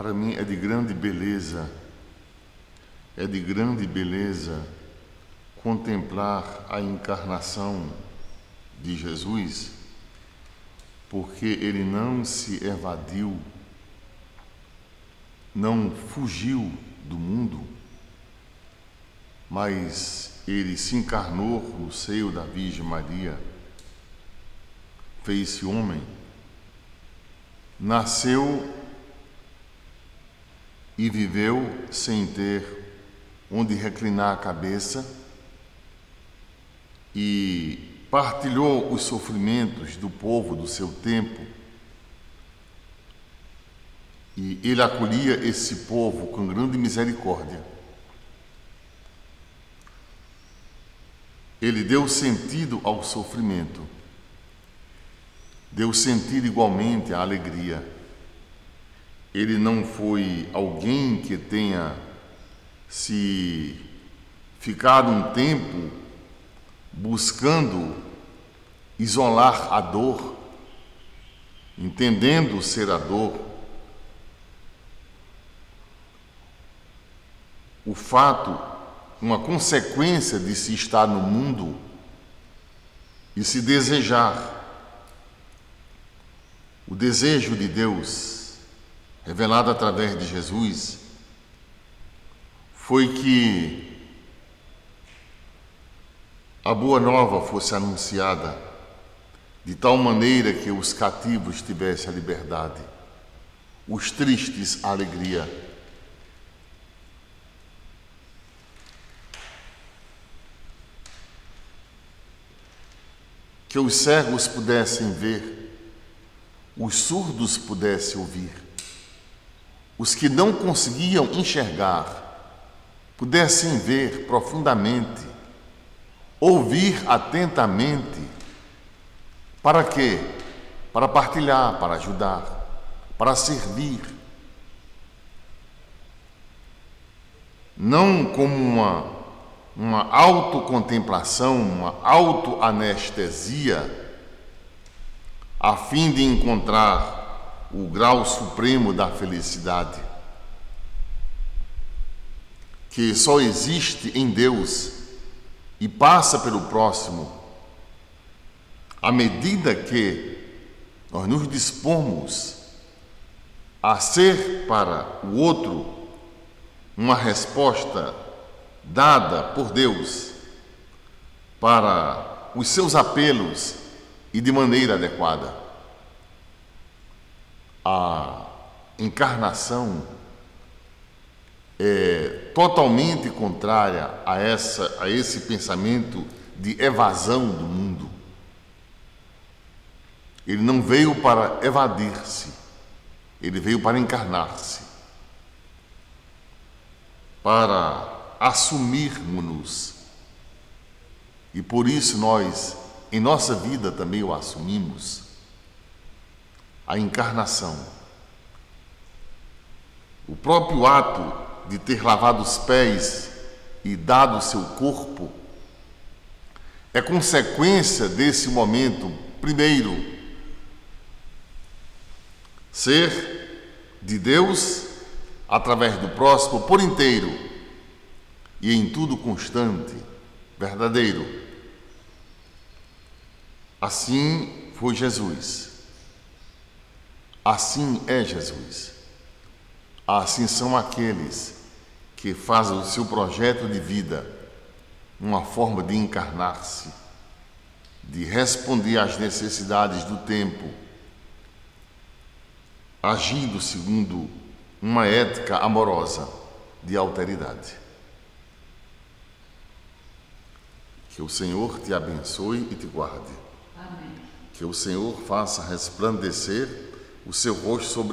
Para mim é de grande beleza, é de grande beleza contemplar a encarnação de Jesus, porque ele não se evadiu, não fugiu do mundo, mas ele se encarnou no seio da Virgem Maria, fez-se homem, nasceu e viveu sem ter onde reclinar a cabeça e partilhou os sofrimentos do povo do seu tempo. E ele acolhia esse povo com grande misericórdia. Ele deu sentido ao sofrimento, deu sentido igualmente à alegria ele não foi alguém que tenha se ficado um tempo buscando isolar a dor, entendendo ser a dor. O fato, uma consequência de se estar no mundo e se desejar. O desejo de Deus revelado através de Jesus, foi que a boa nova fosse anunciada de tal maneira que os cativos tivessem a liberdade, os tristes a alegria. Que os cegos pudessem ver, os surdos pudessem ouvir os que não conseguiam enxergar pudessem ver profundamente, ouvir atentamente. Para quê? Para partilhar, para ajudar, para servir. Não como uma, uma autocontemplação, uma autoanestesia, a fim de encontrar o grau supremo da felicidade, que só existe em Deus e passa pelo próximo, à medida que nós nos dispomos a ser para o outro uma resposta dada por Deus para os seus apelos e de maneira adequada a encarnação é totalmente contrária a, essa, a esse pensamento de evasão do mundo. Ele não veio para evadir-se, ele veio para encarnar-se, para assumirmos-nos. E por isso nós, em nossa vida, também o assumimos a encarnação. O próprio ato de ter lavado os pés e dado o seu corpo é consequência desse momento, primeiro, ser de Deus através do próximo por inteiro e em tudo constante, verdadeiro. Assim foi Jesus. Assim é Jesus. Assim são aqueles que fazem o seu projeto de vida uma forma de encarnar-se, de responder às necessidades do tempo, agindo segundo uma ética amorosa de alteridade. Que o Senhor te abençoe e te guarde. Amém. Que o Senhor faça resplandecer o seu rosto sobre